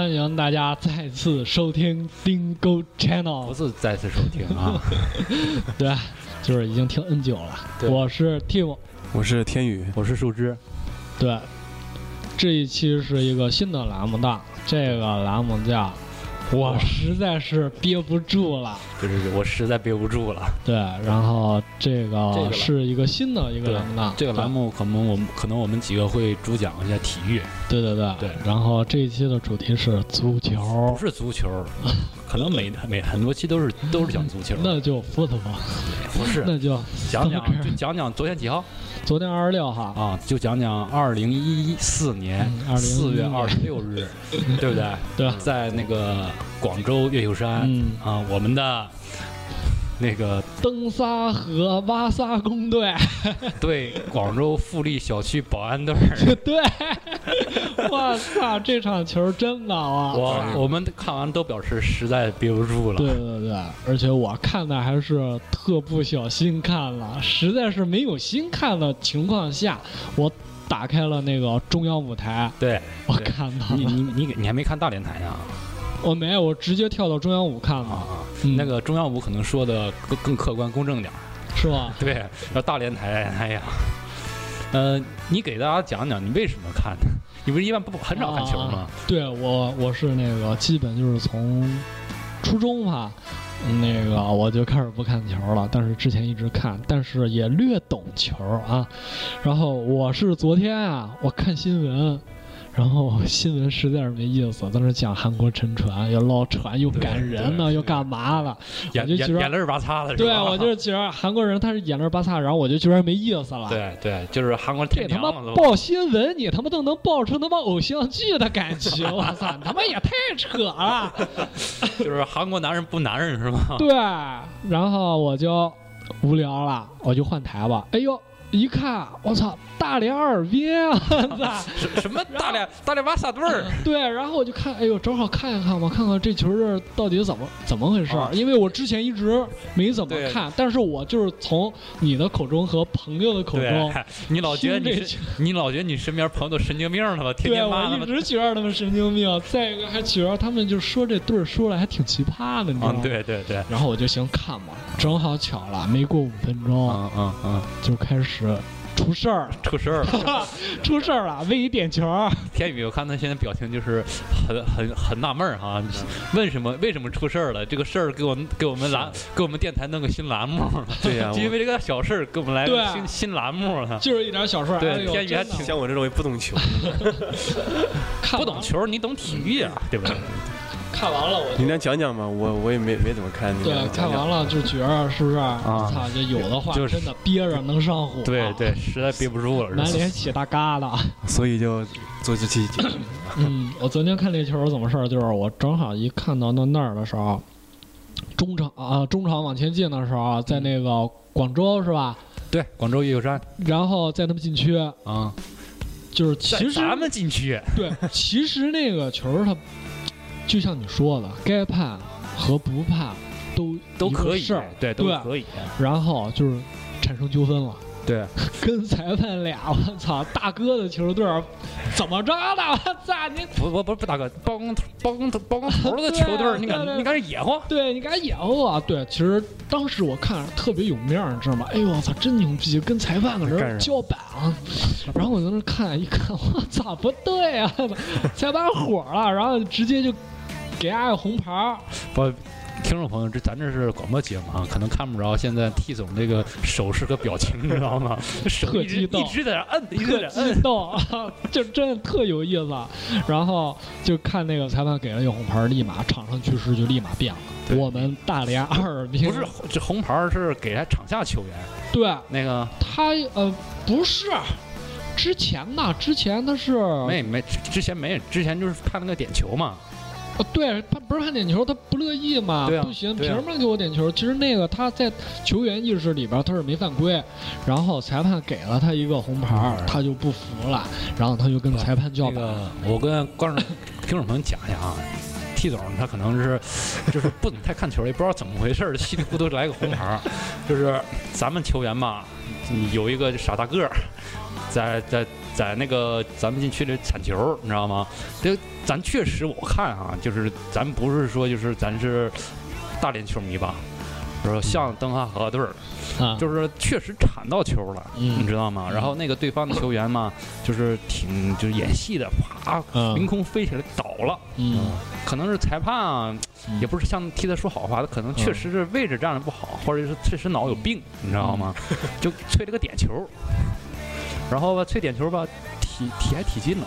欢迎大家再次收听 Dingo Channel 不。是再次收听啊，对，就是已经听 N 久了。我是 Tim。我是天宇，我是树枝，对，这一期是一个新的栏目档，这个栏目叫“我实在是憋不住了。就是我实在憋不住了。”。对，然后这这个是一个新的一个栏目档。这个栏目可能我们可能我们几个会主讲一下体育，对，对对。对。然后这一期的主题是足球。不，是足球，可能每每很多期都是都是讲足球，那就 football，不是。那就讲讲就讲讲昨天几号？昨天二十六号。啊？就讲讲二零一四年嗯四月二十六日，对不对？对。在那个广州越秀山嗯，啊，我们的那个登沙河挖沙工队，对广州富力小区保安队儿。对，我操，这场球真好啊！我我们看完都表示实在憋不住了。对对对，而且我看的还是特不小心看了，实在是没有心看的情况下，我打开了那个中央舞台，对，我看到了。你你给你还没看大连台呢我没有，我直接跳到中央五看了，啊那个中央五可能说的更更客观公正点儿。是吧？对，要大连台，哎呀，呃，你给大家讲讲你为什么看？你不是一般不很少看球吗啊？对我，我是那个基本就是从初中吧，那个我就开始不看球了，但是之前一直看，但是也略懂球啊。然后我是昨天啊，我看新闻。然后新闻实在是没意思，在那讲韩国沉船，又捞船，又赶人呢，又干嘛了？眼我就觉得眼眼泪儿巴擦的？对，我就是觉得韩国人他是眼泪巴擦，然后我就觉得没意思了。对对，就是韩国这他妈。报新闻，你他妈都能报出他妈偶像剧的感觉，我操，你他妈也太扯了。就是韩国男人不男人是吗？对，然后我就无聊了，我就换台吧。哎呦，一看，我操，大连哈尔滨啊！什什么大连大连瓦萨队儿？对，然后我就看，哎呦，正好看一看吧，看看这球是到底怎么怎么回事儿。啊因为我之前一直没怎么看，但是我就是从你的口中和朋友的口中。，你老觉得你你老觉得你身边朋友都神经病了吧？天对，天骂他们。我一直觉得他们神经病。再一个，还觉得他们就说这对儿说的还挺奇葩的，你知道啊吗？，对对对，然后我就行看嘛，正好巧了，没过五分钟、嗯嗯嗯，就开始出事儿了，出事儿了。出事儿了，为一点球。天宇，我看他现在表情就是很很很纳闷儿哈，为什么为什么出事儿了？这个事儿给我们给我们栏给我们电台弄个新栏目，对呀、就因为这个小事儿给我们来个新新栏目了。就是一点小事儿，对天宇还挺像我这种也不懂球，看 不懂球，你懂体育啊，对不对？看完了我你能讲讲吗？我我也没没怎么看，你对看完了就觉着是不是？啊操，就有的话就真的憋着能上火，对对，，实在憋不住了。满脸起大疙瘩。所以就做这期节目。嗯，我昨天看那球是怎么事儿？就是我正好一看到那那儿的时候，中场啊，中场往前进的时候，在那个广州是吧？对，广州越秀山然后在他们禁区，啊，就是其实咱们禁区，对，其实那个球儿它就像你说的，该判和不判都都可以对，都对可以，然后就是产生纠纷了。对，跟裁判俩，我操，大哥的球队儿怎么着的？我操你！不不不不，大哥，包工头包工头包工头的球队儿，你敢你敢野乎？对你敢掩护啊？对，其实当时我看着特别有面儿，你知道吗？哎呦我操，真牛逼，跟裁判搁这干啥儿叫板啊！然后我在那儿看，一看，我操，不对啊！裁判火了，然后直接就给他个红牌儿。不，听众朋友，这咱这是广播节目啊，可能看不着现在 T 总这个手势和表情，你知道吗？手一直特激动一直在那摁，一直特在那摁。激动，就真的特有意思。然后就看那个裁判给了一个红牌，立马场上局势就立马变了。我们大连哈尔滨不是，这红牌是给他场下球员，对那个他呃不是之前呢，之前他是没没之前没，之前就是看那个点球嘛。呃对他不是判点球，他不乐意嘛，对啊不行，凭什么给我点球？其实那个他在球员意识里边他是没犯规，然后裁判给了他一个红牌，他就不服了，然后他就跟裁判叫板。那个，我跟观众、听众朋友讲一下啊，T 总他可能是就是不怎么太看球，也不知道怎么回事儿，稀里糊涂来个红牌儿。就是咱们球员嘛，有一个傻大个儿，在在在那个咱们进去的铲球，你知道吗？这咱确实我看啊，就是咱不是说就是咱是大连球迷吧，说像登哈河队就是确实铲到球了，嗯。你知道吗？然后那个对方的球员嘛，就是挺就是演戏的，啪，凌嗯空飞起来倒了。嗯。可能是裁判啊，也不是像替他说好话，他可能确实是位置站的不好，或者是确实脑有病，你知道吗？就吹了个点球，然后吧，吹点球吧，踢踢还踢进了，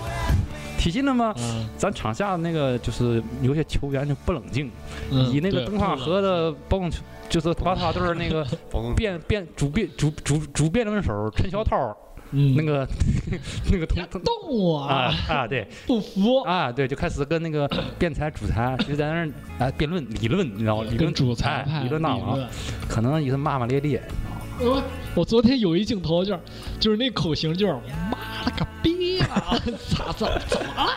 踢进了嘛。嗯咱场下那个就是有些球员就不冷静，嗯，以那个对东华河的包工球，就是巴塔队儿那个 辩辩主辩主主主辩论手陈小涛，嗯那个 那个同同动我啊啊对不服，啊对，就开始跟那个 辩才主裁就在那儿啊辩论理论，你知道吗？理论主裁理论大王，可能也是骂骂咧咧，我我昨天有一镜头就是就是那口型就是妈了个逼啊，咋怎么怎么了？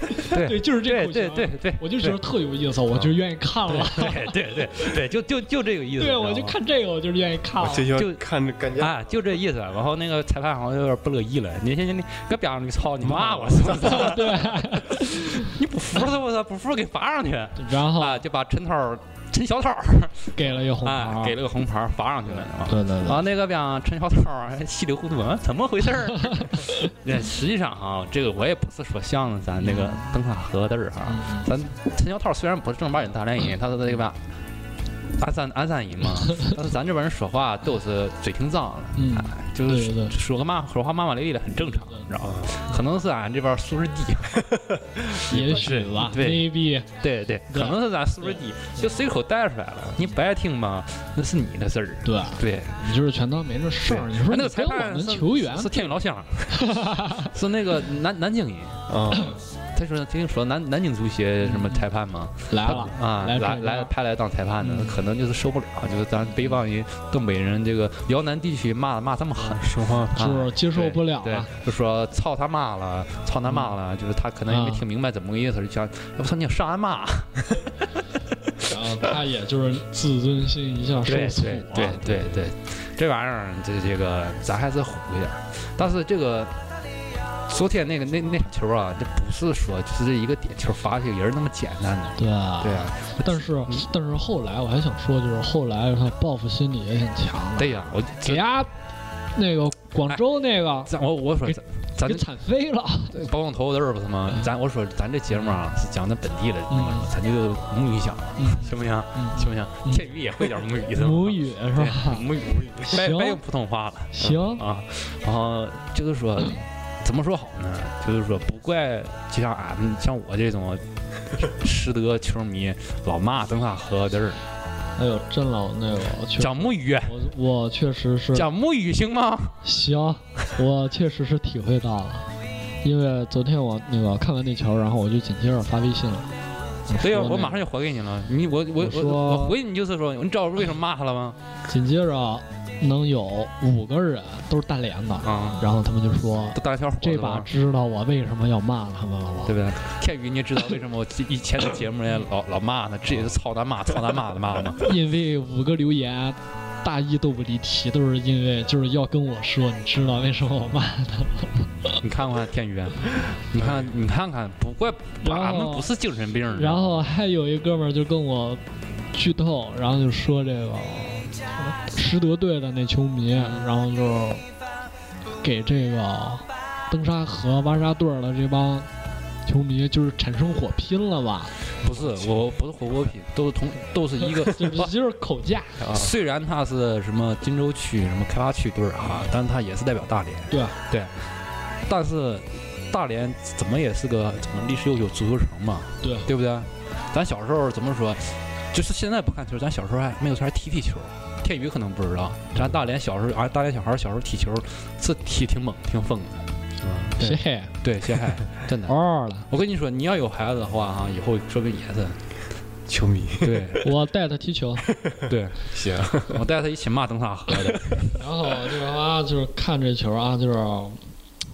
对对，就是这对口型，对对对，我就觉得特有意思，我就愿意看了。对对对对，就就就这个意思。对，我就看这个，我就愿意看了。就看着感觉，啊，就这意思。然后那个裁判好像有点不乐意了，你行行，你搁边上你操，你骂我是不是？对，你不服他，我操，不服给罚上去然后啊！就把陈涛、陈小涛 给了一个红啊牌，给了个红牌，罚上去了，是吧？对对对，啊，那个边陈小涛还稀里糊涂，啊怎么回事儿？那实际上啊，这个我也不是说像咱那个灯塔河的儿哈，嗯咱陈小涛虽然不是正儿八经大连人，他是那个吧。鞍山鞍山人嘛，但是咱这边人说话都是嘴挺脏的，嗯哎，就是说个骂说话骂骂咧咧的很正常，你知道吗？可能是俺这边素质低，也许吧对对对，可能是咱素质低，就随口带出来了。你不爱听吧，那是你的事儿。对对，你就是全当没这事儿。你说哎那个裁判是球员是天宇老乡，是那个南南京人。啊，他说听说南南京足协什么裁判嘛，来了，啊，来来来派来当裁判的，嗯。可能就是受不了，就是咱北方人、东北人这个辽南地区骂骂这么狠。说话就是接受不了就说操他妈了，操他妈了，就是他可能也没啊听明白怎么个意思，就想要不说你上俺妈，然后他也就是自尊心一下受对挫对对对，这玩意儿这这个咱还是虎一点，但是这个昨天那个那那场球啊，这不是说就是这一个点球罚这个人那么简单的，对啊。对啊，但是但是后来我还想说，就是后来他报复心理也挺强的，对呀，我给丫那个广州那个咱我我说给咱咱给惨飞了，包工头的儿不是吗？咱我说咱这节目啊是讲的本地的，嗯。咱就母语讲，嗯。行不行？嗯。行不行？嗯。天宇也会点母语是吧？母语是吧？母语母语，别行。别用普通话了。行。啊，然后就是说，怎么说好呢？就是说，不怪就像俺们像我这种实德球迷，老骂登塔河的儿哎呦，真老那个，讲母语，我我确实是讲母语行吗？行，我确实是体会到了，因为昨天我那个看完那球，然后我就紧接着发微信了。对呀、说那个我马上就回给你了。你我我我我回你就是说，你知道我为什么骂他了吗？紧接着能有五个人都是大连的，啊，然后他们就说都大小伙这把？知道我为什么要骂他们了吗？对不对？天宇，你知道为什么我以前的节目也老 老骂他，这也是操他妈、操他妈的骂吗？因为五个留言。大意都不离题，都是因为就是要跟我说，你知道为什么我骂他？你看看天宇，你看你看看，不怪俺们不是精神病，然后还有一哥们儿就跟我剧透，然后就说这个实德队的那球迷，然后就给这个登沙河挖沙队儿的这帮球迷就是产生火拼了吧？不是我不是火锅品，都是同都是一个。就是就是口架啊，虽然他是什么金州区什么开发区队儿啊，但他也是代表大连。对对，但是大连怎么也是个怎么历史悠久足球城嘛，对对不对？咱小时候怎么说？就是现在不看球，咱小时候还没有事还踢踢球。天宇可能不知道，咱大连小时候，啊，大连小孩小时候踢球是踢挺猛、挺疯的。对谁对，谢海，真的。哦了？我跟你说，你要有孩子的话哈，以后说不定也是。球迷对 我带他踢球，对，行，我带他一起骂灯塔河的。然后这个啊，就是看这球啊，就是，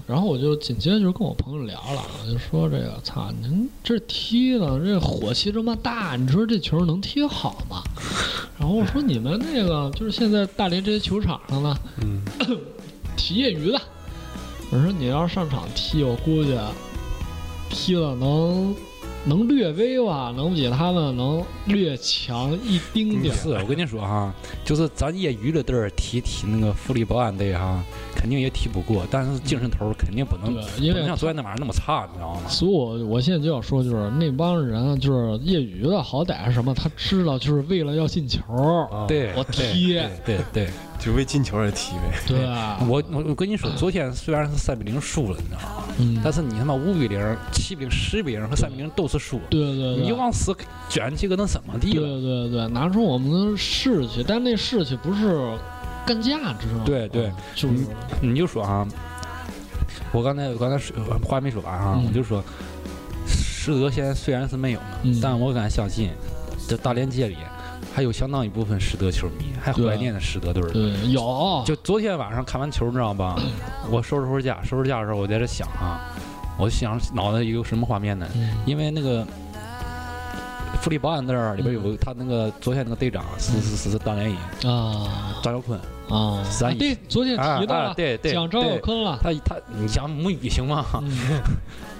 然后我就紧接着就跟我朋友聊了，我就说这个，操，您这踢的这火气这么大，你说这球能踢好吗？然后我说你们那个就是现在大连这些球场上呢，嗯，踢业余的，我说你要上场踢，我估计踢了能能略微吧，能比他们能略强一丁点儿。是我跟你说哈，就是咱业余的队儿踢踢那个福利保安队哈，肯定也踢不过，但是精神头儿肯定不能，对，因为像昨天那晚上那么差，你知道吗？所以我我现在就要说，就是那帮人啊就是业余的，好歹是什么？他知道就是为了要进球，啊，对，我对踢，对对，就为进球而踢呗。对啊，我我我跟你说，昨天虽然是三比零输了，你知道吗？嗯，但是你他妈五比零、七比零、十比零和三比零都是输，对对对，你往死卷起个能怎么地对了？对对，拿出我们的士气，但那士气不是干架，知道吗？对对，就是你就说啊，我刚才我刚才说话没说完啊，嗯我就说，实德现在虽然是没有了，嗯但我敢相信，这大连街里还有相当一部分实德球迷还怀念的实德队儿。对有，就昨天晚上看完球，你知道吧？我收拾收拾家，收拾家的时候，我在这想啊，我想脑袋有什么画面呢？嗯。因为那个富力保安队儿里边有他那个昨天那个队长是是是是大连人啊。张耀坤，啊，咱啊对，昨天啊提到了，啊对对讲张耀坤了，他他你讲母语行吗？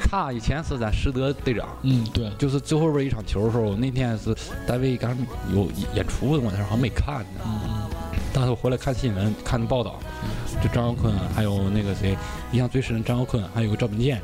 嗯他以前是咱实德队长，嗯，对，就是最后边一场球的时候，那天是单位刚有演出，我那时候好像没看呢。嗯但是我回来看新闻，看报道，就张耀坤还有那个谁，印象最深的张耀坤，还有个赵本健，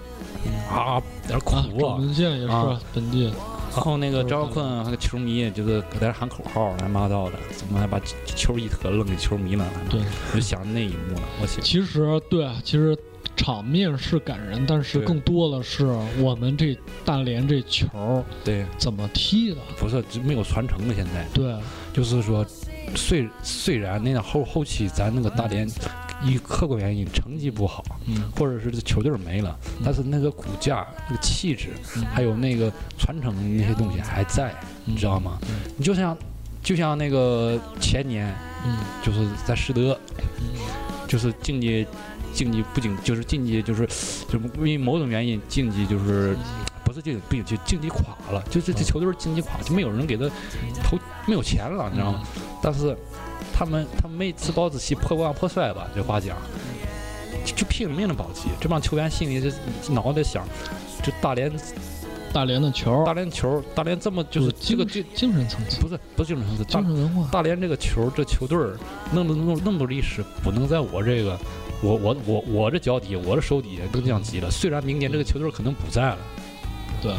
啊，在那哭啊，赵啊。文健也是啊本地，然后那个张耀坤还有球迷就是搁在那喊口号，乱七八糟的，怎么还把球衣特扔给球迷了？对，我就想那一幕了，我想。其实对，其实场面是感人，但是更多的是我们这大连这球对，怎么踢的，不是就没有传承了，现在。对，就是说，虽虽然那个后后期咱那个大连。以客观原因成绩不好，嗯，或者是这球队没了，但是那个骨架、那个气质，嗯。还有那个传承那些东西还在，你知道吗？嗯。你就像就像那个前年，嗯。就是在实德，嗯。就是竞技竞技不仅就是竞技就是就是因为某种原因竞技就是不是竞技不就竞技垮了，就是这球队竞技垮，就没有人给他投没有钱了，你知道吗？但是他们他们没自暴自弃破罐破摔吧，这话讲，就就拼了命的保级，这帮球员心里这脑袋想，就大连大连的球大连球大连这么就是这个精这精神层次，不是不是精神层次，大精神文化，大连这个球这球队儿弄了弄那么多历史，不能在我这个。我我我我这脚底，我这手底下都降级了。虽然明年这个球队可能不在了，对，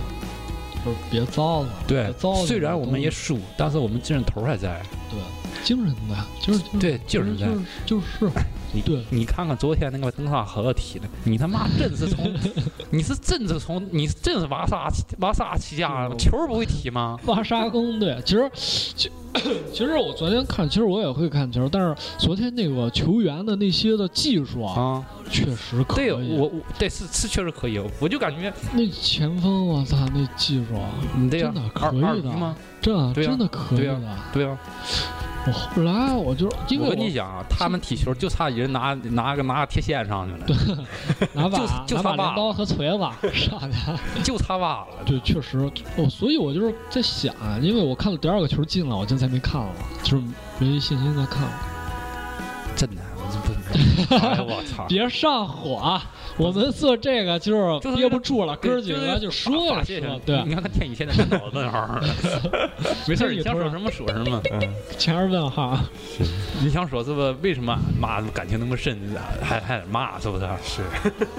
就是别糟了，对糟，虽然我们也输，但是我们精神头儿还在。对精神的，就是对精神在就是 你对你看看昨天那个登萨河踢的，你他妈真 是从，你是真是从，你是真是瓦萨瓦萨起家嗯球儿不会踢吗？瓦沙工对，其实其其实我昨天看，其实我也会看球，但是昨天那个球员的那些的技术啊，啊，确实可以。对我我对是是确实可以，我就感觉那前锋，我操，那技术啊，你对呀真的，可以的吗？真的对啊真的可以对的。对啊，我后来我就因为我跟你讲啊，他们踢球就差一人拿拿个拿个铁线上去了，拿把就就拿把镰刀和锤子 上去。就差挖了。对，确实，我所以，我就是在想，因为我看了第二个球进了，我就再没看了，就是没信心再看了。真的，我就不，我操！别上火啊！我们做这个就是就是憋不住了，哥几个就说了对，你看他天宇现在满脑子问号，没事，你想说什么说什么。嗯，前儿问号，你想说这个？为什么骂感情那么深，还还得骂，是不是？是，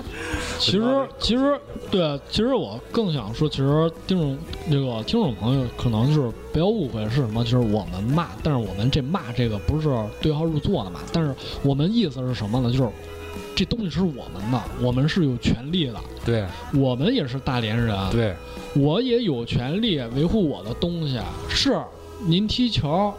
其实其实对，其实我更想说，其实听众这个听众朋友可能就是不要误会是什么，就是我们骂，但是我们这骂这个不是对号入座的嘛，但是我们意思是什么呢？就是这东西是我们的，我们是有权利的，对我们也是大连人，对我也有权利维护我的东西。是您踢球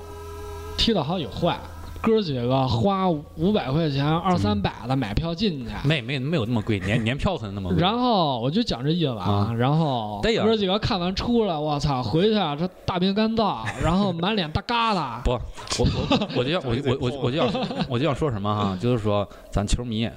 踢得好与坏，哥几个花五百块钱、二三百的买票进去。没没没有那么贵，年年票可能那么贵。然后我就讲这意思啊，啊然后哥几个看完出来，我操，回去啊这大便干燥，然后满脸大疙瘩。不，我我我就要我我我我就要我就要说什么哈，就是说咱球迷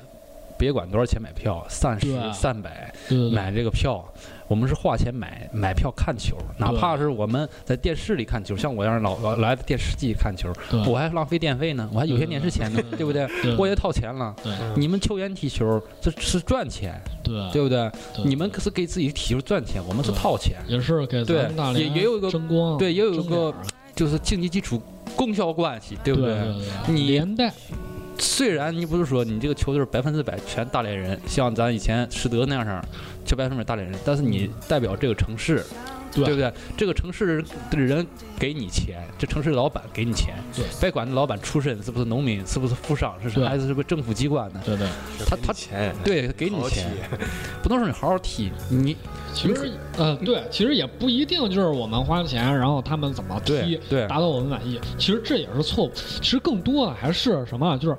别管多少钱买票，三十、三百买这个票，我们是花钱买买票看球，哪怕是我们在电视里看球，像我这样老老来电视机看球，我还浪费电费呢，我还有些电视钱呢，对不对？我也掏钱了。你们球员踢球这是赚钱，对。对不对？你们可是给自己踢球赚钱，我们是掏钱，也是给咱对们大连也也有一个争光，对也有一个就是竞技基础供销关系，对不对？你连带。虽然你不是说你这个球队百分之百全大连人，像咱以前实德那样儿，就百分之百大连人，但是你代表这个城市，对。对不对？这个城市的人给你钱，这城市的老板给你钱，对别管老板出身是不是农民，是不是富商，是对。还是是不是政府机关的，对对，他他钱，对，给你好钱，不能说你好好踢，你其实呃对，其实也不一定就是我们花钱，然后他们怎么对踢对。达到我们满意，其实这也是错误。其实更多的还是什么啊，就是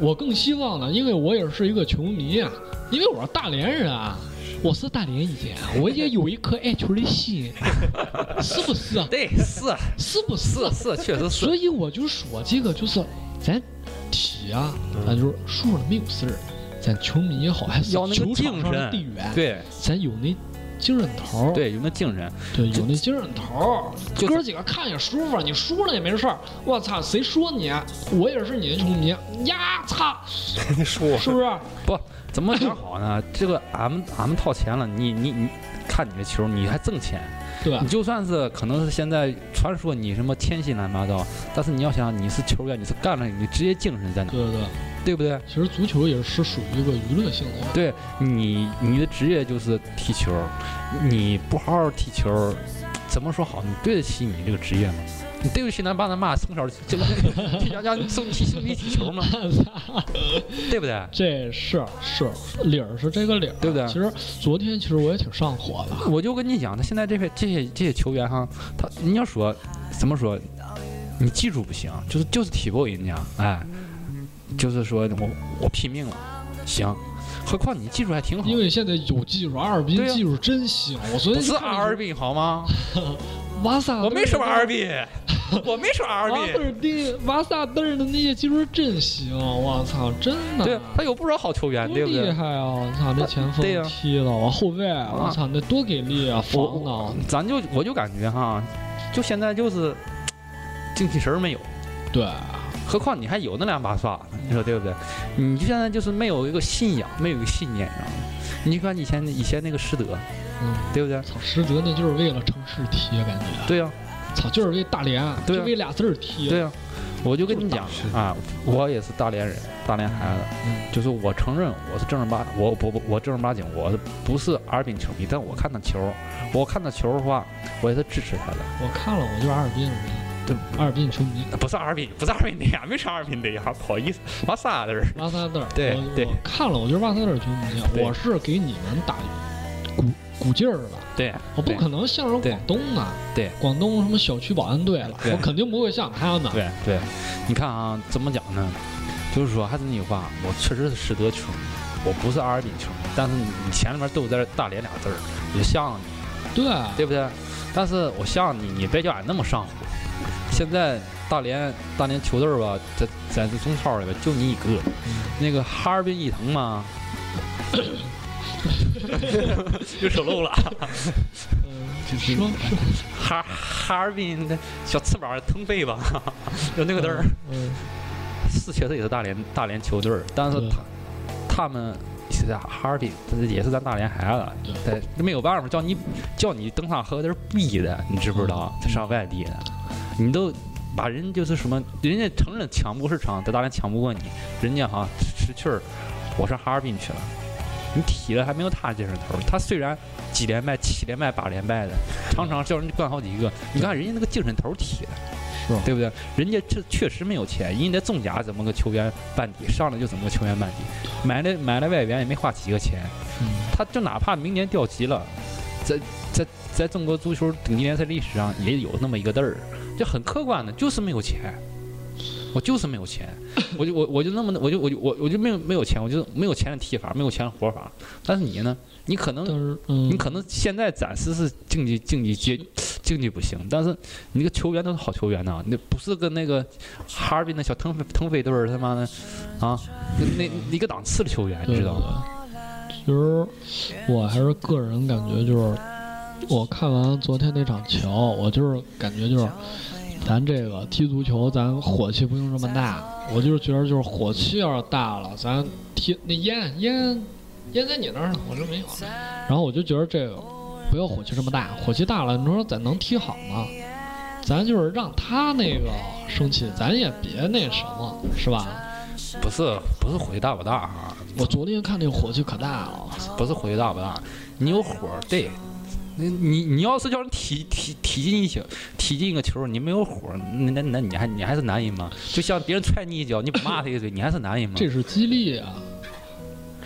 我更希望呢，因为我也是一个球迷啊，因为我是大连人啊。我是大连人，我也有一颗爱球的心，是不是？对是是不是？是是，确实是，所以我就说这个就是咱踢啊，咱就是输了没有事儿，咱球迷也好，还是球场上的队员，对咱有那精神头儿，对，有那精神，对，有那精神头儿，哥几个看也舒服，你输了也没事儿。我操，谁说你？我也是你的球迷呀！操，谁说是不是？不怎么讲好呢？这个俺们俺们掏钱了，你你你看你的球，你还挣钱。对吧你？就算是可能是现在传说你什么天性乱七八糟，但是你要想你是球员，你是干了，你职业精神在哪，对对对，对不对？其实足球也是属于一个娱乐性的。对你你的职业就是踢球，你不好好踢球，怎么说好？你对得起你这个职业吗？你对不起咱爸咱妈从小就踢家 家送踢兄弟踢球吗？对不对？这是是理儿是这个理儿，对不对其实昨天其实我也挺上火的，我就跟你讲，他现在这些这些这些球员哈，他你要说怎么说，你技术不行，就是就是踢不过人家，哎，就是说我我拼命了，行，何况你技术还挺好因，为现在有技术，阿尔滨技术真行。我昨不是阿尔滨好吗？我没说阿尔，滨，我没说阿尔瓦滨。尔滨瓦萨德尔的那些技术真行，我操，真的。对他有不少好球员，多对不对？厉害啊！我操，那前锋对呀踢的，我后卫，我操，那多给力啊！防我的，咱就我就感觉哈，就现在就是精气神儿没有，对，何况你还有那两把刷呢，你说对不对？你就现在就是没有一个信仰，没有一个信念，你知道吗？你看以前以前那个师德，嗯，对不对？操，实德那就是为了城市踢，感觉，对呀、操，就是为大连，对啊就为俩字儿踢，对啊、我就跟你讲就是啊，我也是大连人，大连孩子，嗯就是我承认我是正儿八，我不不我正儿八经，我不是阿尔滨球迷？但我看他球，我看他球的话，我也是支持他的。我看了，我就是阿尔滨人，对，阿尔滨球迷，不是阿尔滨，不是阿尔滨的呀，没说阿尔滨的呀，不好意思，瓦萨的人。瓦萨德尔，对我对我看了，我就是瓦萨德尔球迷，对我是给你们打鼓鼓劲儿了。对，我不可能像是对广东啊，对，广东什么小区保安队了，我肯定不会像他们。对对，你看啊，怎么讲呢？就是说，还是那句话，我确实是实德球迷，我不是阿尔滨球迷，但是你你前面都在大连俩字儿，我就向着你，对，对不对？但是我像你，你别叫俺那么上火。现在大连大连球队吧，在在这中超里边就你一个，嗯那个哈尔滨伊藤嘛，又说漏了，嗯，说说哈哈尔滨的小翅膀腾飞吧，就那个字儿。嗯，是确实也是大连大连球队儿，但是对。他他们是在哈尔滨，也是咱大连孩子，对。对，没有办法，叫你叫你登上河这是逼的，你知不知道？他上外地的，你都把人就是什么，人家承认抢不是抢，在大连抢不过你，人家哈识趣儿，我上哈尔滨去了。你踢了还没有他精神头儿，他虽然几连败、七连败、八连败的，常常叫人灌好几个，你看人家那个精神头儿踢的，对不对？人家这确实没有钱，人家在中甲怎么个球员班底，上来就怎么个球员班底，买了买了外援也没花几个钱，嗯，他就哪怕明年掉级了，在在在中国足球顶级联赛历史上也有那么一个字儿，这很客观的，就是没有钱。我就是没有钱，我就我我就那么我就我就我我就没有没有钱，我就没有钱的踢法，没有钱的活法。但是你呢？你可能嗯，你可能现在暂时是竞技竞技阶竞技不行，但是你那个球员都是好球员呐，那不是跟那个哈尔滨的小腾飞腾飞队儿他妈的啊，那那那一个档次的球员，你知道吗？吗？其实我还是个人感觉，就是我看完昨天那场球，我就是感觉就是咱这个踢足球，咱火气不用这么大。我就是觉得就是火气要是大了，咱踢那烟烟烟在你那儿呢，我这没有。然后我就觉得这个不要火气这么大，火气大了，你说咱能踢好吗？咱就是让他那个生气，咱也别那什么，是吧？不是不是火气大不大啊？我昨天看那个火气可大了，不是火气大不大，你有火对。你你你要是叫人踢踢踢进一球，踢进一个球，你没有火，那那那你还你还是男人吗？就像别人踹你一脚，你不骂他一嘴，你还是男人吗？这是激励啊，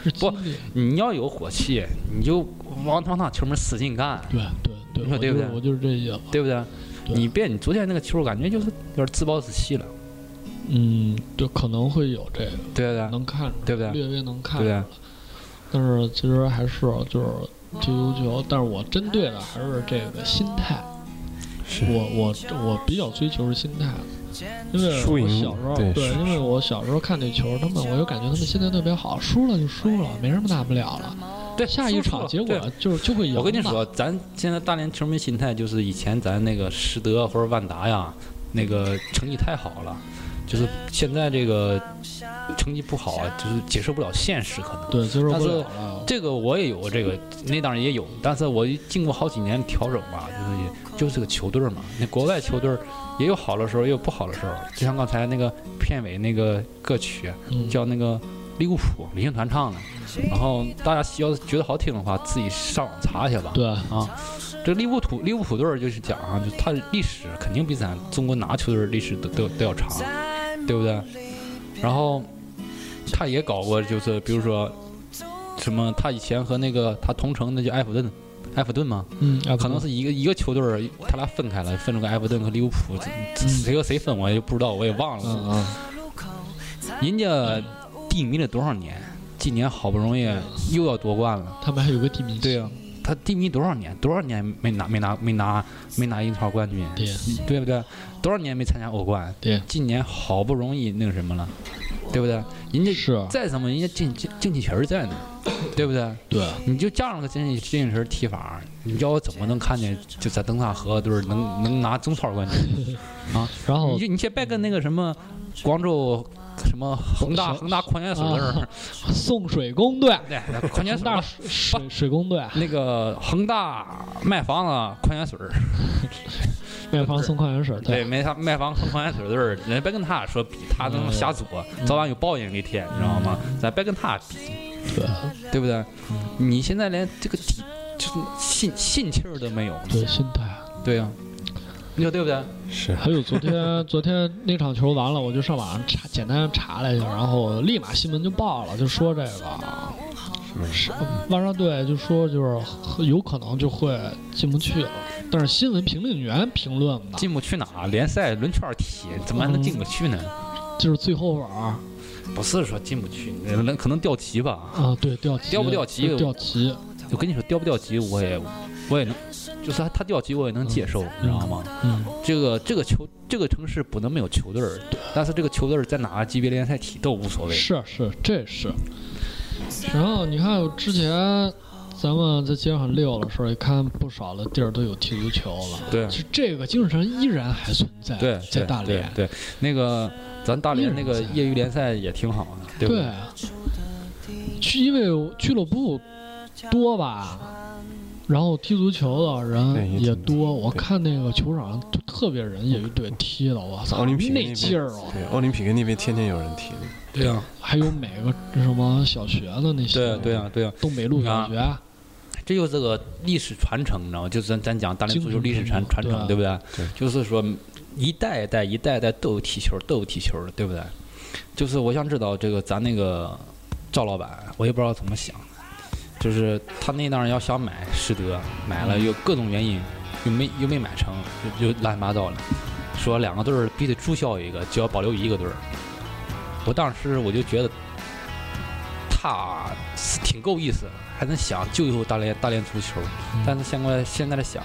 是激不励。你要有火气，你就往往他球门使劲干，对对对，你说对不对我就是这意思。对不对？对你别你昨天那个球，感觉就是有点自暴自弃了，嗯，对，可能会有这个，对不对？能看出来，对不对略微能看对不对出来。但是其实还是就是踢足球，但是我针对的还是这个心态。是我我我比较追求是心态，因为我小时候对是因为我小时候看那球，他们我就感觉他们心态特别好，输了就输了，没什么大不了了。对，下一场结果就是就会赢。我跟你，说，咱现在大连球迷心态就是以前咱那个实德或者万达呀，那个成绩太好了，就是现在这个成绩不好啊，就是接受不了现实，可能。对，接受不但是。这个我也有，这个那当然也有，但是我经过好几年调整吧，就是也就是个球队嘛。那国外球队也有好的时候，也有不好的时候。就像刚才那个片尾那个歌曲，嗯，叫那个利物浦旅行团唱的，然后大家要是觉得好听的话，自己上网查去吧。对，啊，这利物浦利物浦队儿就是讲啊，就它的历史肯定比咱中国哪球队历史都都都要长，对不对？然后他也搞过，就是比如说什么，他以前和那个他同城的叫埃弗顿，埃弗顿嘛，可能是一个一个球队儿，他俩分开了，分出个埃弗顿和利物浦，这谁和谁分我也不知道，我也忘了。嗯嗯，人家低迷了多少年，今年好不容易又要夺冠了。他们还有个地名。对呀、他低迷多少年？多少年没拿没拿没拿没拿英超冠军？对对不对？多少年没参加欧冠？对，今年好不容易那个什么了，对不对？人家是，再怎么人家竞竞竞技球儿在那儿，对不对？对，你就加上个竞技竞技球儿踢法，你叫我怎么能看见就在登萨河队儿能能拿中超冠军啊？然后你就你先别跟那个什么广州什么恒大恒大矿泉水队儿，送水工队，对，矿泉水恒大水水水工队，那个恒大卖房子矿泉 水儿，卖房送矿泉水，对，，卖他卖房送矿泉水队儿，人别跟他说比，他能瞎作，早晚有报应那天，你知道吗？咱别跟他比，对对不对？你现在连这个底就是信信气儿都没有，对，心态。对呀、你说对不对？是还有昨天 昨天那场球完了，我就上网上查简单查了一下，然后立马新闻就报了，就说这个是万沙队就说就是有可能就会进不去了，但是新闻评论员评论的进不去哪？联赛轮圈儿踢，怎么还能进不去呢？就是最后玩不是说进不去，那可能掉级吧。啊，对掉级掉不掉级掉级，我跟你说，掉不掉级，我也我也能，就是他他掉级我也能接受，你知道吗？嗯，这个这个球这个城市不能没有球队儿，但是这个球队儿在哪个级别联赛踢都无所谓。是是这是。然后你看之前咱们在街上溜的时候，也看不少的地儿都有踢足球了。对。这个精神依然还存在，对，在大连。对对，那个咱大连那个业余联赛也挺好的，对不对，去因为俱乐部多吧，然后踢足球的人也多多。我看那个球场特别人业余队踢的，我操，奥林匹克那劲儿啊！对，奥林匹克那边天天有人踢，对呀，还有每个什么小学的那些，对呀对呀对呀，东北路小学，这就是个历史传承，你知道吗？就是咱咱讲大连足球历史传传承，对不对？对就是说一代一代一代一代都有踢球，都有踢球的，对不对？就是我想知道这个咱那个赵老板，我也不知道怎么想，就是他那档要想买实德，买了有各种原因，又没又没买成，就就乱七八糟了。说两个队儿必须得注销一个，就要保留一个队儿。我当时我就觉得他是挺够意思，还能想救救大连大连足球。但是现在现在的想，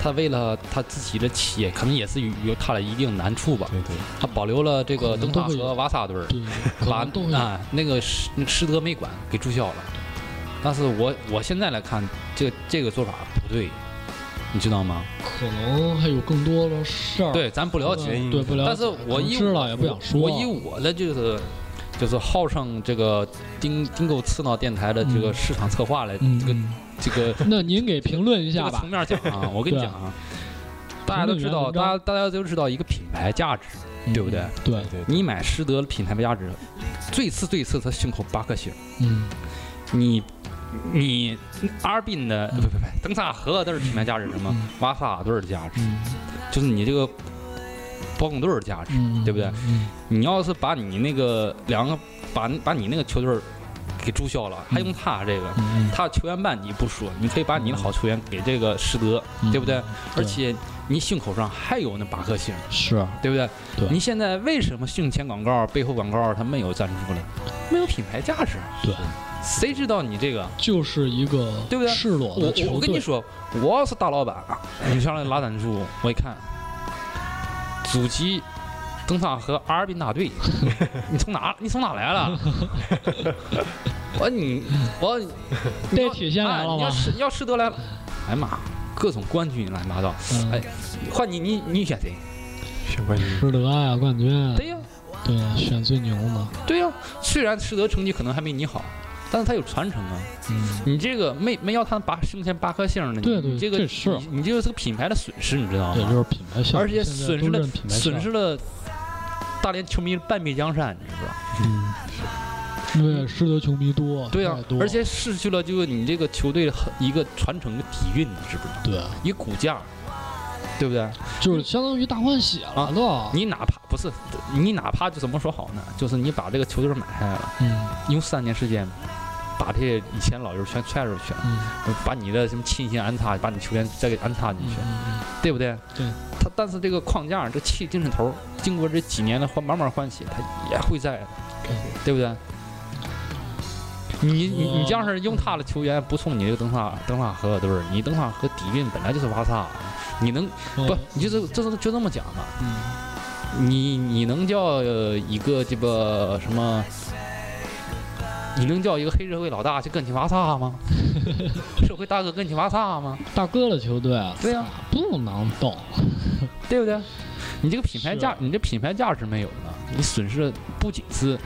他为了他自己的企业，可能也是有有他的一定难处吧，对对，他保留了这个可能都会有登塔和瓦萨队儿，把那个施那个施德没管给注销了。但是我我现在来看，这个这个做法不对，你知道吗？可能还有更多的事儿。对，咱不了解。对，不了解。但是我知道也不想说。我以我的就是就是号称这个丁丁够刺挠电台的这个嗯。市场策划来，嗯，这个嗯。这个那您给评论一下吧。这个层。面讲啊，我跟你讲啊，大家都知道，大家大家都知道一个品牌价值，对不对？对，对对，你买施德的品牌价值，最次最次它胸口八颗星，嗯。你你阿尔滨的不不不，登萨河的品牌价值是什么？嗯？瓦萨队的价值，嗯。就是你这个包工队的价值。嗯，对不对嗯？你要是把你那个两个把把你那个球队给注销了，还用他这个？嗯，他球员办你不说，你可以把你的好球员给这个施德，嗯对不对？对而且你胸口上还有那八颗星，是对不对？对你现在为什么胸前广告、背后广告它没有赞助了？没有品牌价值。对，谁知道你这个？就是一个对不对赤裸我的球队。我跟你说，我要是大老板啊，你上来拉赞助，我一看，祖籍登萨和阿尔滨大队，你从哪你从哪来了？我你我你这要体现来了吗哎你要？是德来了，哎妈，各种冠军乱七八糟，嗯哎换你你你选谁？选冠军，施德呀，冠军，对呀对，选最牛的。对呀，虽然施德成绩可能还没你好。但是他有传承啊！嗯，你这个没没要他八胸前八颗星呢，对对你这个是你你这个是个品牌的损失，你知道对，吗？就是品牌效应，而且损失了损失了大连球迷半壁江山，你知道吧？嗯，因为施德球迷多，对啊，而且失去了就是你这个球队的一个传承的底蕴，你知不知道？对，一个骨架，对不对？就是相当于大换血啊了都。你哪怕不是你哪怕就怎么说好呢？就是你把这个球队买下来了，嗯用三年时间。把这些以前老油全踹出去，嗯把你的什么亲信安插，把你球员再给安插进去，嗯对不对？对。他但是这个框架，这气精神头，经过这几年的换慢慢换血，他也会在的，对对不对？你你你这样式用他的球员不冲你这个登萨登萨河队儿，你登萨和底蕴本来就是巴萨，你能嗯不你就是这是就这么讲嘛？嗯你你能叫呃一个这个什么？你能叫一个黑社会老大去跟起巴萨吗？社会大哥跟起巴萨吗？大哥的球队啊，对呀不能动。对不对？你这个品牌价，你这品牌价值没有了，你损失的不仅是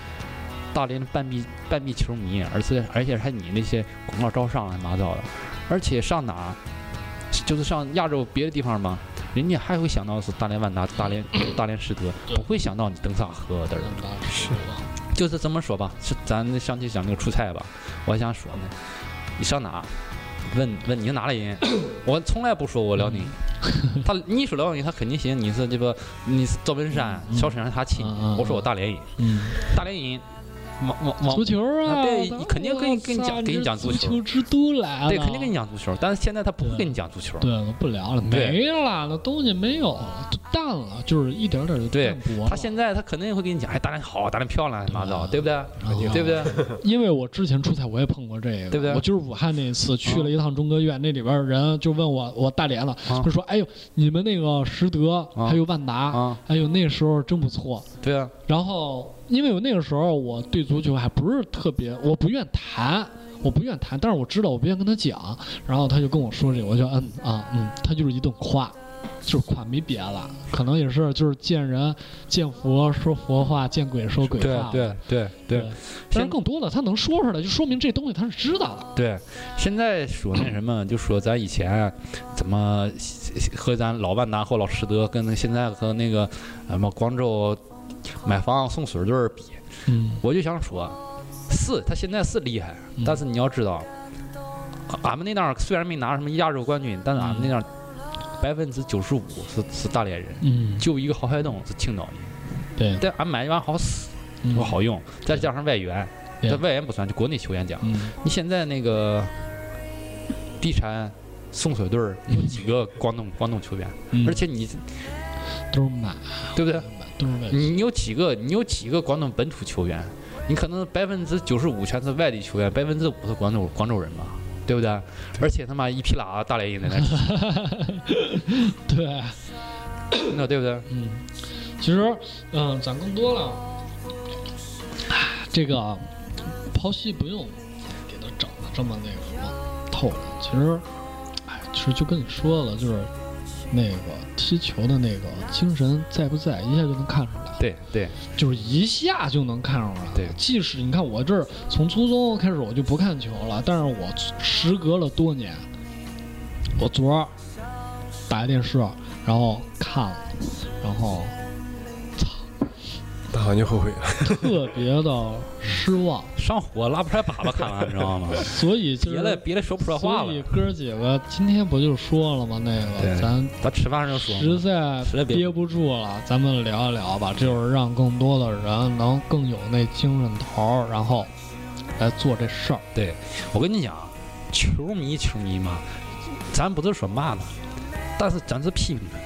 大连的半壁半壁球迷，而且而且还你那些广告招商乱七八糟的，而且上哪，就是上亚洲别的地方吧，人家还会想到是大连万达、大连大连实德，不会想到你登萨河的人。是就是这么说吧，是咱上期讲那个出差吧，我还想说呢，你上哪？问问你是哪里人？我从来不说我辽宁。他你一说辽宁，他肯定寻思你是这个你是赵本山、嗯小沈阳他亲。我说我大连人，嗯，大连人，往往往足球啊，啊对我肯定跟你跟你讲跟你讲这足足球之都来了，对，肯定跟你讲足球，但是现在他不会跟你讲足球。对，都不聊了，没了，那东西没有了，就淡了，就是一点点就淡薄了。他现在他肯定会跟你讲，哎，大连好，大连漂亮，乱七八糟，对不对？啊对不对？因为我之前出差我也碰过这个，对不对我就是武汉那一次去了一趟中科院，那里边人就问我，我大连了，啊就说：“哎呦，你们那个实德啊还有万达，啊，哎呦那时候真不错。对啊，”然后因为我那个时候我对足球还不是特别，我不愿谈。我不愿谈，但是我知道我不愿跟他讲，然后他就跟我说这个，我就嗯啊嗯，他就是一顿夸，就是夸没别的，可能也是就是见人见佛说佛话，见鬼说鬼话，对对对对。但是更多的他能说出来，就说明这东西他是知道的。对，现在说那什么，就说咱以前怎么和咱老万达或老实德跟现在和那个什么广州买房送水队儿比，嗯我就想说，是他现在是厉害，嗯但是你要知道，俺们那档儿虽然没拿什么亚洲冠军，但是俺们那档百分之九十五是是大连人，嗯，就一个郝海东是青岛人，对，但俺买一碗好使，嗯又好用，再加上外援，这外援不算，就国内球员讲。嗯你现在那个地产送水队儿有几个广东广东球员？嗯，而且你都是买，对不对？你你有几个？你有几个广东本土球员？你可能百分之九十五全是外地球员，百分之五是广州广州人吧？对不对？而且他妈一匹拉大连人在那踢，对，那对不对？嗯，其实，嗯，咱更多了，唉这个抛析不用给他整的这么那个什么透了。其实，哎，其实就跟你说了，就是那个踢球的那个精神在不在，一下就能看出来。对对，就是一下就能看出来。对即使你看我这儿从初中开始我就不看球了，但是我时隔了多年，我昨儿打开电视，然后看了，然后大好像就后悔了。特别的失望，上火拉不出来粑粑，看完你知道吗？所以就别的。别的说不出来话所以了。哥儿几个今天不就说了吗？那个咱咱吃饭时候说实，在实在憋憋不住了，咱们聊一聊吧，就是让更多的人能更有那精神头儿，然后来做这事儿。对我跟你讲，球迷球迷嘛，咱不是说骂他，但是咱是批评他。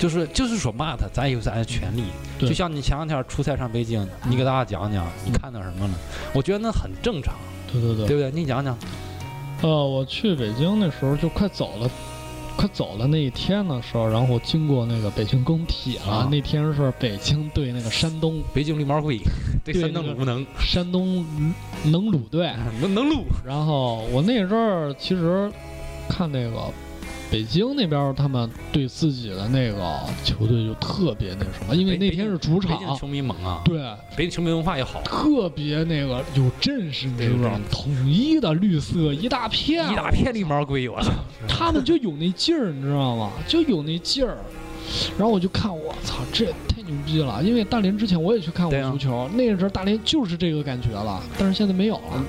就是就是说骂他，咱也有咱的权利。对就像你前两天出差上北京，你给大家讲讲你看到什么了？我觉得那很正常，对对对。对不对？你讲讲。呃，我去北京那时候就快走了，快走了那一天的时候，然后经过那个北京工体了。啊那天是北京对那个山东，北京绿毛龟 对山东鲁能山东能鲁 队。能能录，然后我那阵儿其实看那个北京那边他们对自己的那个球队就特别那什么，因为那天是主北京场，球迷猛啊，对，北京球迷文化也好，特别那个有阵势，你？知道吗统一的绿色一大片，一大片绿毛龟，我操！他们就有那劲儿，你知道吗？就有那劲儿。然后我就看，我操，这牛逼了！因为大连之前我也去看过足球，那时候大连就是这个感觉了，但是现在没有了。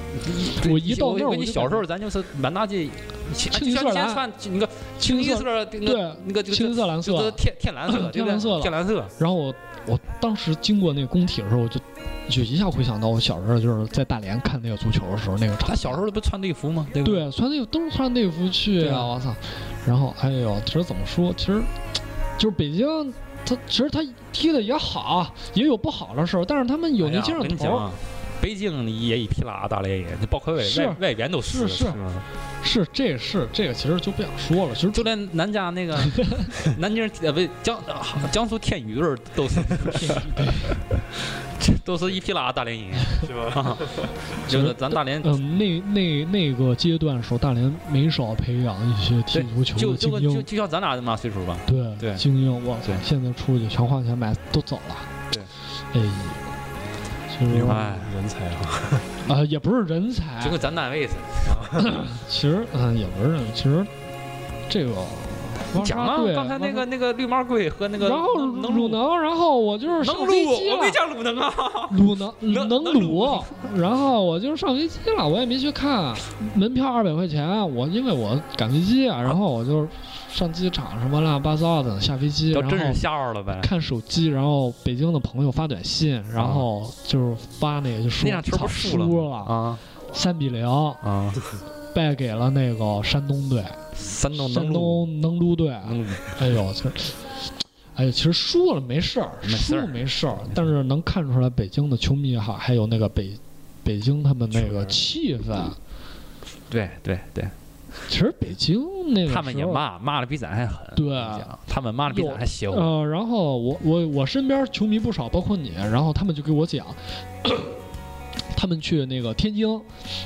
我一到那儿我小时候咱就是满大街，清一色蓝像以前穿那个清一色对那个就青色蓝就是色。天 天蓝色，天蓝色天蓝色，然后我我当时经过那个工体的时候，我就就一下回想到我小时候就是在大连看那个足球的时候那个场他。小时候不穿队服吗？对对？穿那个都是穿内服去啊我操，然后哎呦，其实怎么说，其实就是北京，他其实他踢的也好，也有不好的时候，但是他们有那精神头儿。北京也一匹拉大连人，包括外是外外边都是是是是，这是这个，其实就不想说了。其实就连南家那个 南京呃不是江江苏天宇队都是 都是一匹拉大连人，是吧？就是咱大连嗯，那那那个阶段的时候，大连没少培养一些踢足球就的精英。就跟就就像咱俩这么大岁数吧，对对精英，我操！现在出去全花钱买都走了。对，哎呀，其实哎人才啊！啊，也不是人才就，跟咱单位似的。其实嗯，也不是，其实这个你讲啊，刚才那个那个绿毛龟和那个然后鲁能，然后我就是上飞机了，我没了，讲鲁能啊，鲁能 能鲁，然后我就是上飞机了，我也没去看，门票二百块钱，我因为我赶飞机啊，然后我就上机场什么乱七八糟的，下飞机，然后真是瞎玩了呗。看手机，然后北京的朋友发短信，然后就是发那个就说那场球输了啊三比零啊！败给了那个山东队，山山东能撸，东能撸队，哎呦，其实，哎呦，其实输了没事儿，输了没事儿，但是能看出来北京的球迷哈，还有那个北北京他们那个气氛。对对对，其实北京那个他们也，骂，骂的比咱还狠。对他们骂的比咱还邪乎。呃，然后我我我身边球迷不少，包括你，然后他们就给我讲。他们去那个天津，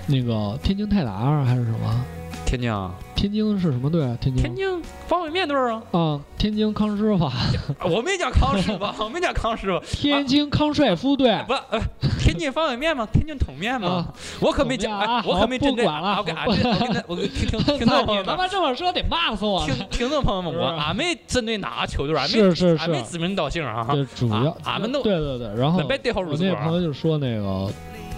那个天津泰达还是什么？天津啊，天津是什么队啊？天津天津方便面队儿啊，啊，天津康师傅，我没讲康师傅，我没讲康师傅，天津康帅夫队。不，呃，天津方便面吗？天津桶面吗啊？我可没讲，啊哎我可没针对好不管了啊我给俺这，我跟他，我跟 听听听众朋友们，他妈这么说得骂死我了。听听众朋友们，我俺没针对哪个球队，俺没俺没是，指名道姓啊。对，主要啊俺们都对对对，然后那别对号入我那。朋友就说那个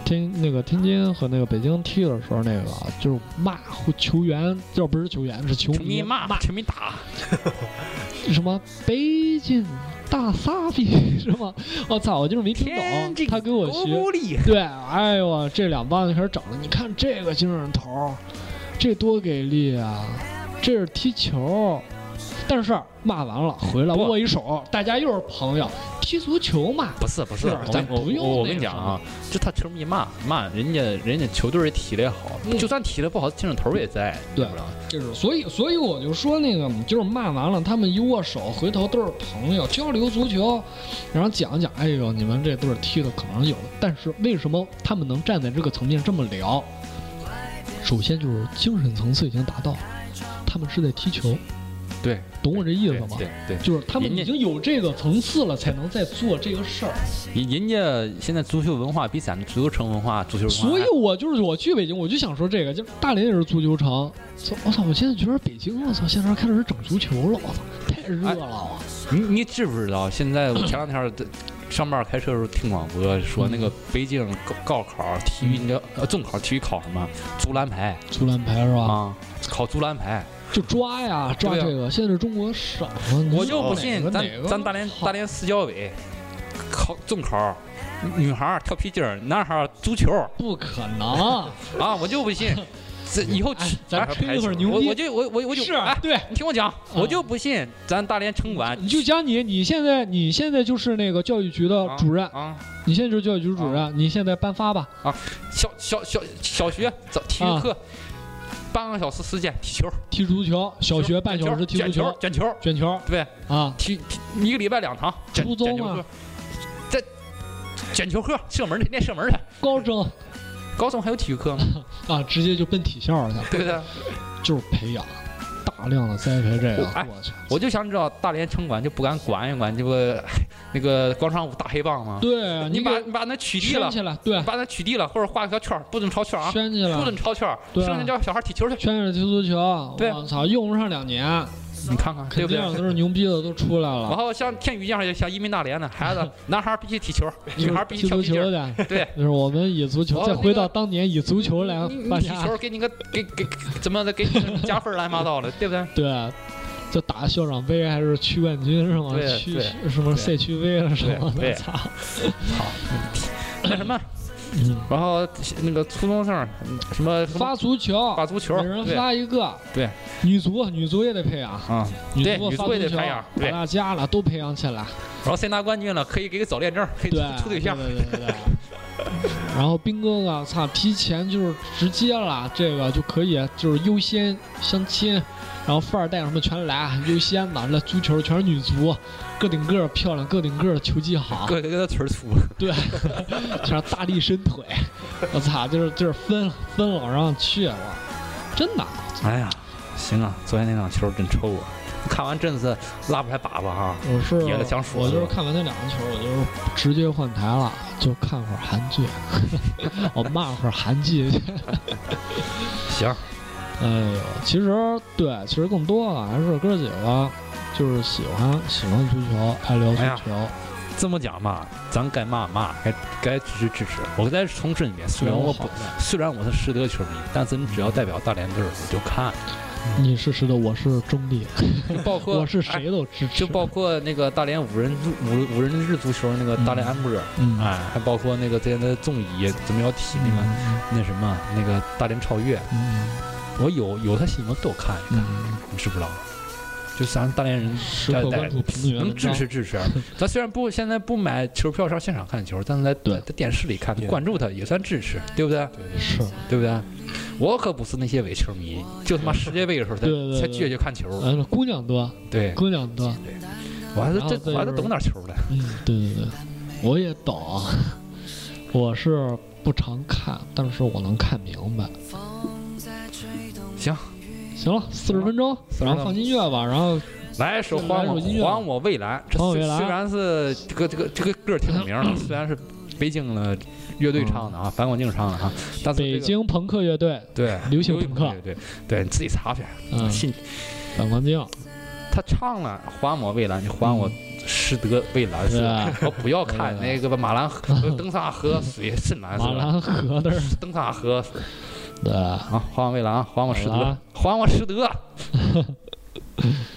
天那个天津和那个北京踢的时候，那个就是骂球员，这不是球员是球球迷骂，骂球迷打，什么北京大傻逼是吗？我操，我就是没听懂，他给我学。对，哎呦，这两棒子开始整了。你看这个精神头，这多给力啊！这是踢球，但是骂完了回来握一手，大家又是朋友，踢足球嘛，不是不是，咱不用我跟你讲啊，就他球迷骂骂人家人家球队也踢得也好，嗯就算踢得不好，精神头儿也在，对？就是所以所以我就说那个就是骂完了，他们一握手，回头都是朋友，交流足球，然后讲一讲，哎呦，你们这队儿踢的可能有，但是为什么他们能站在这个层面这么聊？首先就是精神层次已经达到，他们是在踢球，对，懂我这意思吗？对对，就是他们已经有这个层次了，才能再做这个事儿。人人家现在足球文化比咱们足球城文化、足球文化所以，我就是我去北京，我就想说这个，就是大连也是足球城。操我操！我现在觉得北京，我操，现在开始整足球了，我操，太热了啊！你你知不知道？现在我前两天儿 上班开车的时候听广播说，那个北京高高考体育那个呃中考体育考什么足篮排足篮排是吧？啊，考足篮排。就抓呀，抓这个。现在是中国少了，我就不信咱咱大连大连市教委考中考，女孩跳皮筋儿，男孩足球不可能。啊！我就不信，这以后哎咱吹一会儿牛逼我我就我我我就是哎，对，你听我讲，我就不信咱大连城管你就讲你，你现在你现在就是那个教育局的主任，啊，你现在就是教育局主任，你现在颁发吧。啊小小小小学早体育课半个小时时间踢球，踢足球，小学半小时踢足卷球，卷球，卷球对，啊，踢踢一个礼拜两堂，卷初中啊卷球课，这卷球课射门去，练射门去。高中高中还有体育课吗？啊，直接就奔体校去了，对不对？就是培养大量的栽培这个哎。我就想知道大连城管就不敢管一管这不那个广场舞大黑棒吗？对，你把你把那取缔了，对你，把那取缔了，或者画一条圈，不准超圈啊，圈起来不，准超圈，剩下叫小孩踢球去。圈起来踢足球。对我操，用不上两年，你看看，对不对？都是牛逼的都出来了然。后像天宇一样，像移民大连的孩子，男孩必须踢球，女孩必须踢足跳皮筋儿。球的，对，就是我们以足球，再回到当年以足球来你你大家踢球给你个 给给给怎么的给你加分儿乱七八糟的，对不对？对，就打校长杯还是区冠军是吗？区什么对赛区杯了什么对操，操！好，那什么，嗯，然后那个初中生嗯什么发足球，发足球，每人发一个。对，女足女足也得培养，啊，女对女足也得培养对。打大家了都培养起来。然后谁拿冠军了，可以给个早恋证，可以处对，处对象。对对对对。然后兵哥哥，操，提前就是直接了，这个就可以就是优先相亲，然后富二代什么全来，优先的那足球全是女足，个顶个漂亮，个顶个的球技好，个个个腿粗，对，全是大力伸腿，我操，就是就是分分了让去，了真的，哎呀，行啊，昨天那场球真抽啊！看完真是拉不开粑粑啊。我是想说我就是看完那两个球，我就是直接换台了，就看会儿韩剧，我骂会儿韩剧去。行，哎呦，其实对，其实更多的还是哥几个，就是喜欢喜欢足球，爱聊足球。这么讲嘛，咱该骂骂，该该支持支持。我再重申一遍，虽然我不，虽然我是实德球迷，但是你只要代表大连队，我就看。你是实德，我是中立，就包括 我是哎谁都支持。就包括那个大连五人足五五人制足球那个大连安波，嗯，哎，还包括那个之前的综艺怎么要踢那个嗯那什么那个大连超越，嗯我有有他新闻都看一看，嗯，你知不知道？就咱大连人能支持支持。咱虽然不现在不买球票上现场看球，但是在在电视里看，关注他也算支持，对不对？是对不对？我可不是那些伪球迷，就他妈世界杯的时候才才倔就看球。呃，姑娘多，对，姑娘多。我还是然后再就是真我还是懂点球的。嗯，对对对，我也懂，我是不常看，但是我能看明白。行，了，四十分钟，40然后放音乐吧，然后来一首还我还我未来，这虽虽然是这个这个这个歌儿挺有名的，虽然是北京的乐队唱的啊，反光镜唱的啊，但是北京朋克乐队，对流行朋克。对对对，你自己查去。嗯，信。反光镜，他唱了还我未来，你还我师德蔚蓝是吧？我不要看 那个马兰河登山河水深蓝是吧？马兰河的，登萨河水。对，啊，还我蔚蓝，还我实德，还我实德。